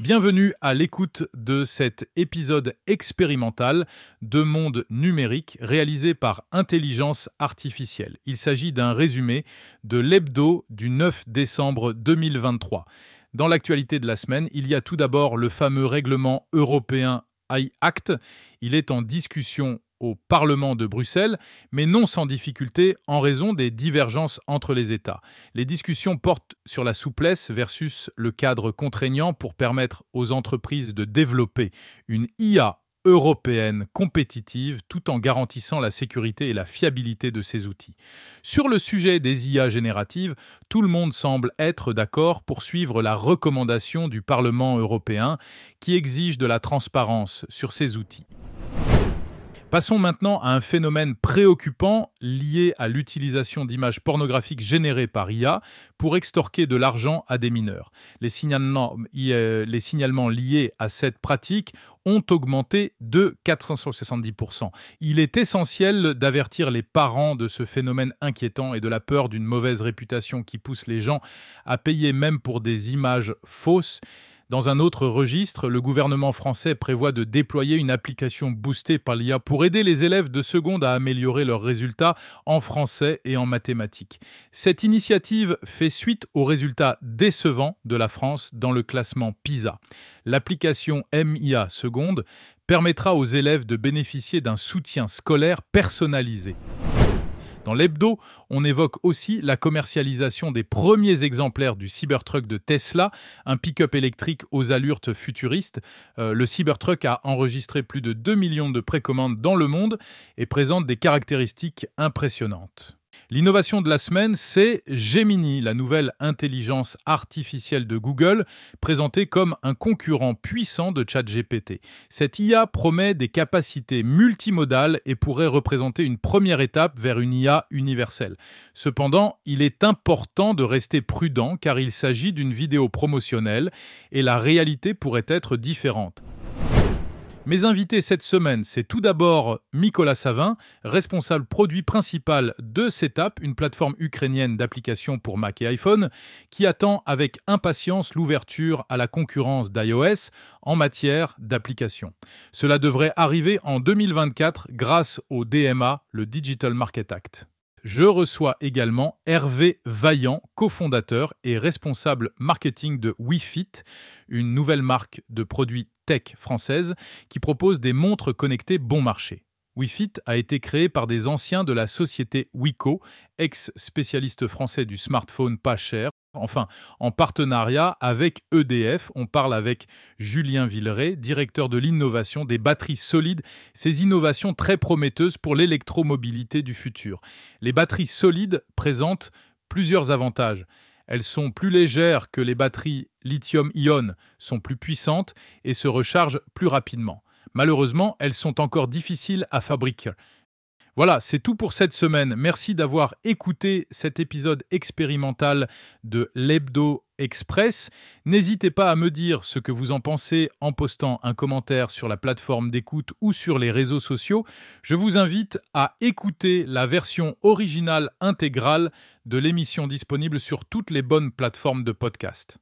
Bienvenue à l'écoute de cet épisode expérimental de Monde numérique réalisé par Intelligence artificielle. Il s'agit d'un résumé de l'hebdo du 9 décembre 2023. Dans l'actualité de la semaine, il y a tout d'abord le fameux règlement européen iAct. Il est en discussion au Parlement de Bruxelles, mais non sans difficulté en raison des divergences entre les États. Les discussions portent sur la souplesse versus le cadre contraignant pour permettre aux entreprises de développer une IA européenne compétitive tout en garantissant la sécurité et la fiabilité de ces outils. Sur le sujet des IA génératives, tout le monde semble être d'accord pour suivre la recommandation du Parlement européen qui exige de la transparence sur ces outils. Passons maintenant à un phénomène préoccupant lié à l'utilisation d'images pornographiques générées par IA pour extorquer de l'argent à des mineurs. Les signalements, liés à cette pratique ont augmenté de 470%. Il est essentiel d'avertir les parents de ce phénomène inquiétant et de la peur d'une mauvaise réputation qui pousse les gens à payer même pour des images fausses. Dans un autre registre, le gouvernement français prévoit de déployer une application boostée par l'IA pour aider les élèves de seconde à améliorer leurs résultats en français et en mathématiques. Cette initiative fait suite aux résultats décevants de la France dans le classement PISA. L'application MIA seconde permettra aux élèves de bénéficier d'un soutien scolaire personnalisé. Dans l'hebdo, on évoque aussi la commercialisation des premiers exemplaires du Cybertruck de Tesla, un pick-up électrique aux allures futuristes. Euh, le Cybertruck a enregistré plus de 2 millions de précommandes dans le monde et présente des caractéristiques impressionnantes. L'innovation de la semaine, c'est Gemini, la nouvelle intelligence artificielle de Google, présentée comme un concurrent puissant de ChatGPT. Cette IA promet des capacités multimodales et pourrait représenter une première étape vers une IA universelle. Cependant, il est important de rester prudent car il s'agit d'une vidéo promotionnelle et la réalité pourrait être différente. Mes invités cette semaine, c'est tout d'abord Nicolas Savin, responsable produit principal de Setup, une plateforme ukrainienne d'applications pour Mac et iPhone, qui attend avec impatience l'ouverture à la concurrence d'iOS en matière d'applications. Cela devrait arriver en 2024 grâce au DMA, le Digital Market Act. Je reçois également Hervé Vaillant, cofondateur et responsable marketing de WeFit, une nouvelle marque de produits tech française qui propose des montres connectées bon marché. WeFit a été créé par des anciens de la société Wico, ex-spécialiste français du smartphone pas cher. Enfin, en partenariat avec EDF, on parle avec Julien Villeray, directeur de l'innovation des batteries solides, ces innovations très prometteuses pour l'électromobilité du futur. Les batteries solides présentent plusieurs avantages. Elles sont plus légères que les batteries lithium-ion, sont plus puissantes et se rechargent plus rapidement. Malheureusement, elles sont encore difficiles à fabriquer. Voilà, c'est tout pour cette semaine. Merci d'avoir écouté cet épisode expérimental de l'Hebdo Express. N'hésitez pas à me dire ce que vous en pensez en postant un commentaire sur la plateforme d'écoute ou sur les réseaux sociaux. Je vous invite à écouter la version originale intégrale de l'émission disponible sur toutes les bonnes plateformes de podcast.